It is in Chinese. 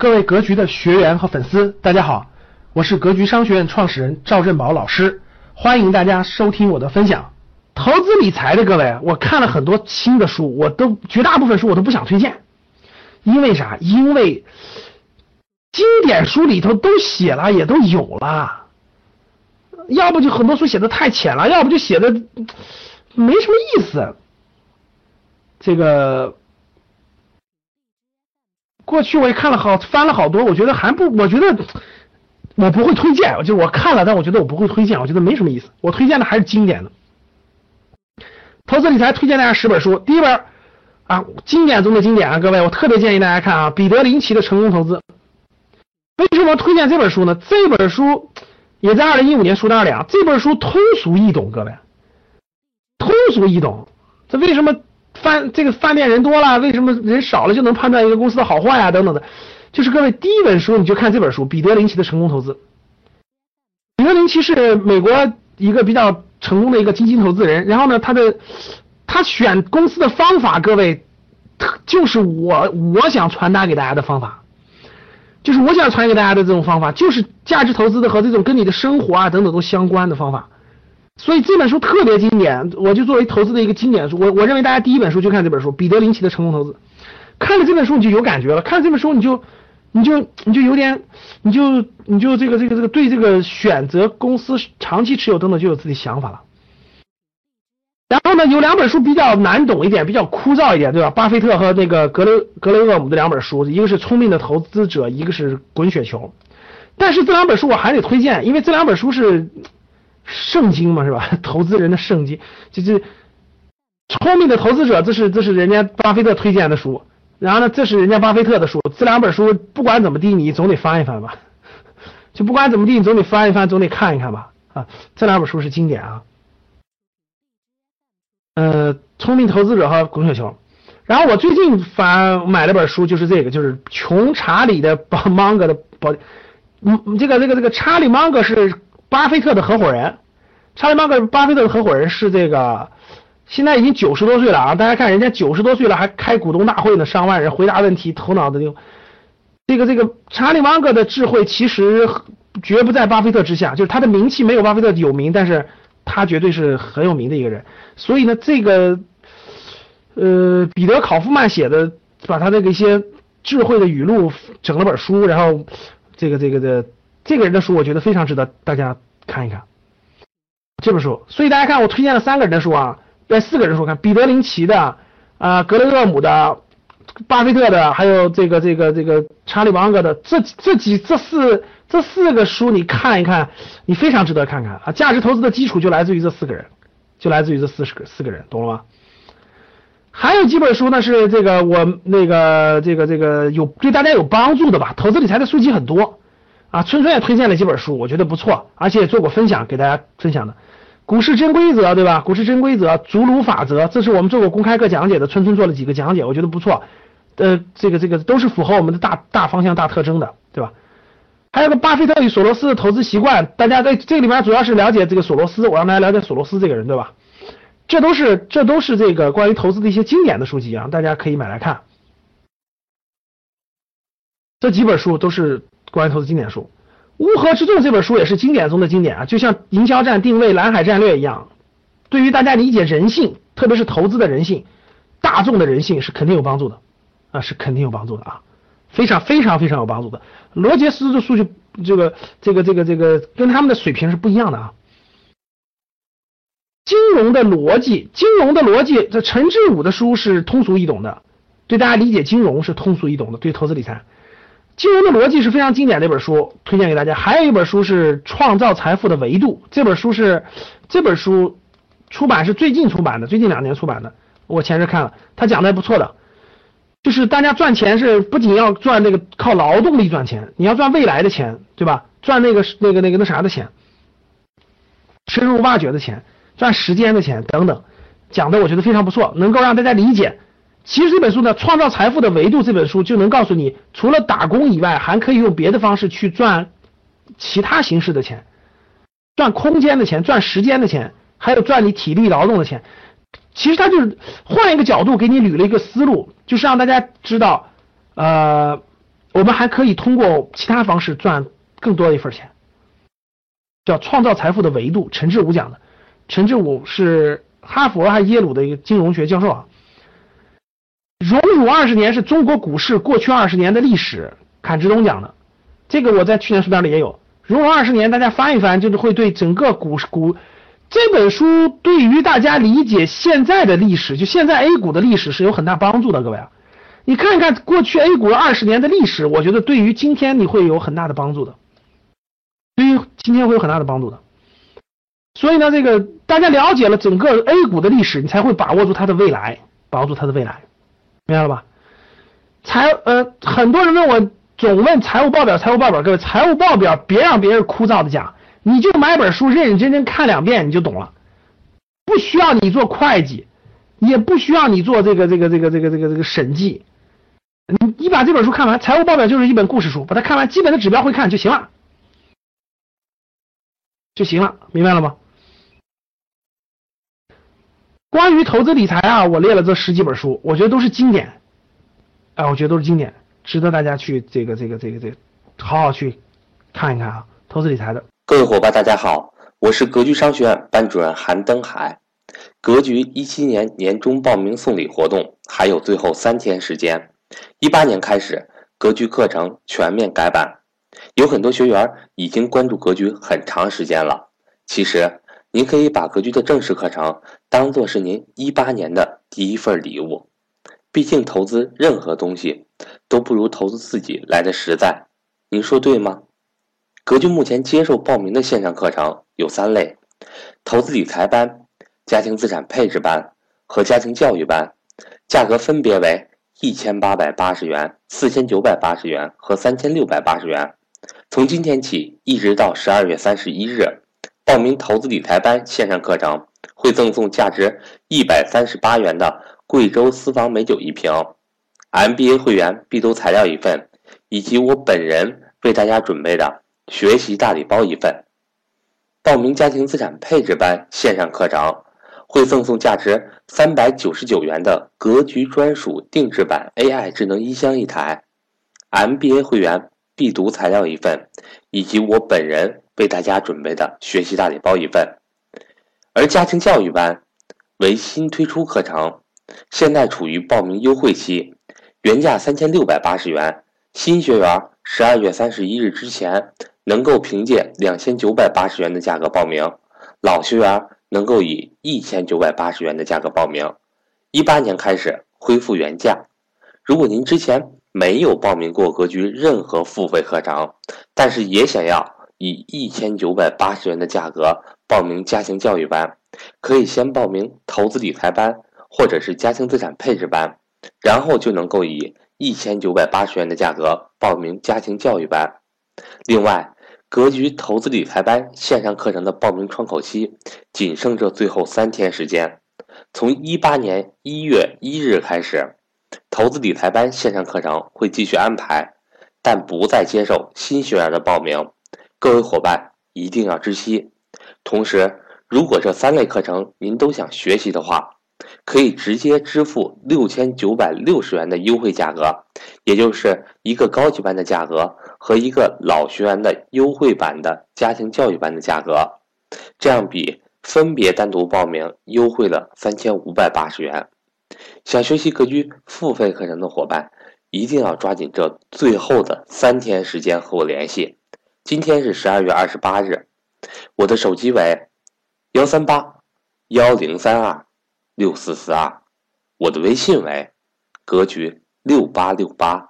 各位格局的学员和粉丝，大家好，我是格局商学院创始人赵振宝老师，欢迎大家收听我的分享。投资理财的各位，我看了很多新的书，我都绝大部分书我都不想推荐，因为啥？因为经典书里头都写了，也都有了，要不就很多书写的太浅了，要不就写的没什么意思。这个。过去我也看了好翻了好多，我觉得还不，我觉得我不会推荐，就我看了，但我觉得我不会推荐，我觉得没什么意思。我推荐的还是经典的，投资理财推荐大家十本书，第一本啊，经典中的经典啊，各位，我特别建议大家看啊，彼得林奇的成功投资。为什么推荐这本书呢？这本书也在二零一五年书单里啊，这本书通俗易懂，各位，通俗易懂，这为什么？饭这个饭店人多了，为什么人少了就能判断一个公司的好坏啊？等等的，就是各位第一本书你就看这本书《彼得林奇的成功投资》。彼得林奇是美国一个比较成功的一个基金投资人，然后呢，他的他选公司的方法，各位就是我我想传达给大家的方法，就是我想传给大家的这种方法，就是价值投资的和这种跟你的生活啊等等都相关的方法。所以这本书特别经典，我就作为投资的一个经典书。我我认为大家第一本书就看这本书《彼得林奇的成功投资》，看了这本书你就有感觉了，看了这本书你就你就你就有点你就你就这个这个这个对这个选择公司长期持有等等就有自己想法了。然后呢，有两本书比较难懂一点，比较枯燥一点，对吧？巴菲特和那个格雷格雷厄姆的两本书，一个是《聪明的投资者》，一个是《滚雪球》。但是这两本书我还得推荐，因为这两本书是。圣经嘛是吧？投资人的圣经，就是聪明的投资者，这是这是人家巴菲特推荐的书。然后呢，这是人家巴菲特的书。这两本书不管怎么地，你总得翻一翻吧。就不管怎么地，你总得翻一翻，总得看一看吧。啊，这两本书是经典啊。呃，聪明投资者和滚雪球。然后我最近翻买了本书，就是这个，就是穷查理的 芒格的宝。嗯，这个这个这个查理芒格是。巴菲特的合伙人，查理芒格，巴菲特的合伙人是这个，现在已经九十多岁了啊！大家看，人家九十多岁了还开股东大会呢，上万人回答问题，头脑的就，这个这个查理芒格的智慧其实绝不在巴菲特之下，就是他的名气没有巴菲特有名，但是他绝对是很有名的一个人。所以呢，这个呃，彼得考夫曼写的，把他那个一些智慧的语录整了本书，然后这个这个的。这这个人的书，我觉得非常值得大家看一看这本书。所以大家看，我推荐了三个人的书啊，呃，四个人书，看彼得林奇的啊，格雷厄姆的，巴菲特的，还有这个这个这个查理芒格的，这这几这四这四个书你看一看，你非常值得看看啊。价值投资的基础就来自于这四个人，就来自于这四十个四个人，懂了吗？还有几本书呢，是这个我那个这个这个有对大家有帮助的吧？投资理财的书籍很多。啊，春春也推荐了几本书，我觉得不错，而且也做过分享，给大家分享的。股市真规则，对吧？股市真规则，祖鲁法则，这是我们做过公开课讲解的，春春做了几个讲解，我觉得不错。呃，这个这个都是符合我们的大大方向、大特征的，对吧？还有个巴菲特与索罗斯的投资习惯，大家在这里面主要是了解这个索罗斯，我让大家了解索罗斯这个人，对吧？这都是这都是这个关于投资的一些经典的书籍啊，大家可以买来看。这几本书都是。关于投资经典书，《乌合之众》这本书也是经典中的经典啊，就像营销战、定位、蓝海战略一样，对于大家理解人性，特别是投资的人性、大众的人性是肯定有帮助的啊，是肯定有帮助的啊，非常非常非常有帮助的。罗杰斯的数据，这个这个这个这个跟他们的水平是不一样的啊。金融的逻辑，金融的逻辑，这陈志武的书是通俗易懂的，对大家理解金融是通俗易懂的，对投资理财。金融的逻辑是非常经典的一本书，推荐给大家。还有一本书是《创造财富的维度》，这本书是这本书出版是最近出版的，最近两年出版的。我前日看了，他讲的还不错的，就是大家赚钱是不仅要赚那个靠劳动力赚钱，你要赚未来的钱，对吧？赚那个那个那个那啥的钱，深入挖掘的钱，赚时间的钱等等，讲的我觉得非常不错，能够让大家理解。其实这本书呢，《创造财富的维度》这本书就能告诉你，除了打工以外，还可以用别的方式去赚其他形式的钱，赚空间的钱，赚时间的钱，还有赚你体力劳动的钱。其实他就是换一个角度给你捋了一个思路，就是让大家知道，呃，我们还可以通过其他方式赚更多的一份钱，叫创造财富的维度。陈志武讲的，陈志武是哈佛还是耶鲁的一个金融学教授啊。荣辱二十年是中国股市过去二十年的历史，坎志东讲的，这个我在去年书单里也有。荣辱二十年，大家翻一翻，就是会对整个股市股这本书对于大家理解现在的历史，就现在 A 股的历史是有很大帮助的，各位啊。你看一看过去 A 股二十年的历史，我觉得对于今天你会有很大的帮助的，对于今天会有很大的帮助的。所以呢，这个大家了解了整个 A 股的历史，你才会把握住它的未来，把握住它的未来，明白了吧？财呃，很多人问我总问财务报表，财务报表，各位财务报表别让别人枯燥的讲，你就买本书认认真真看两遍你就懂了，不需要你做会计，也不需要你做这个这个这个这个这个这个审计。你你把这本书看完，财务报表就是一本故事书，把它看完，基本的指标会看就行了，就行了，明白了吗？关于投资理财啊，我列了这十几本书，我觉得都是经典，哎，我觉得都是经典，值得大家去这个这个这个这个好好去看一看啊，投资理财的。各位伙伴，大家好，我是格局商学院班主任韩登海。格局一七年年终报名送礼活动还有最后三天时间。一八年开始，格局课程全面改版，有很多学员已经关注格局很长时间了。其实，您可以把格局的正式课程当做是您一八年的第一份礼物。毕竟，投资任何东西都不如投资自己来的实在。您说对吗？格局目前接受报名的线上课程有三类：投资理财班、家庭资产配置班和家庭教育班，价格分别为。一千八百八十元、四千九百八十元和三千六百八十元，从今天起一直到十二月三十一日，报名投资理财班线上课程会赠送价值一百三十八元的贵州私房美酒一瓶，MBA 会员必读材料一份，以及我本人为大家准备的学习大礼包一份。报名家庭资产配置班线上课程。会赠送价值三百九十九元的格局专属定制版 AI 智能音箱一台，MBA 会员必读材料一份，以及我本人为大家准备的学习大礼包一份。而家庭教育班为新推出课程，现在处于报名优惠期，原价三千六百八十元，新学员十二月三十一日之前能够凭借两千九百八十元的价格报名，老学员。能够以一千九百八十元的价格报名，一八年开始恢复原价。如果您之前没有报名过格局任何付费课程，但是也想要以一千九百八十元的价格报名家庭教育班，可以先报名投资理财班或者是家庭资产配置班，然后就能够以一千九百八十元的价格报名家庭教育班。另外，格局投资理财班线上课程的报名窗口期仅剩这最后三天时间，从一八年一月一日开始，投资理财班线上课程会继续安排，但不再接受新学员的报名。各位伙伴一定要知悉。同时，如果这三类课程您都想学习的话，可以直接支付六千九百六十元的优惠价格，也就是一个高级班的价格和一个老学员的优惠版的家庭教育班的价格，这样比分别单独报名优惠了三千五百八十元。想学习格局付费课程的伙伴，一定要抓紧这最后的三天时间和我联系。今天是十二月二十八日，我的手机为幺三八幺零三二。六四四二，我的微信为格局六八六八。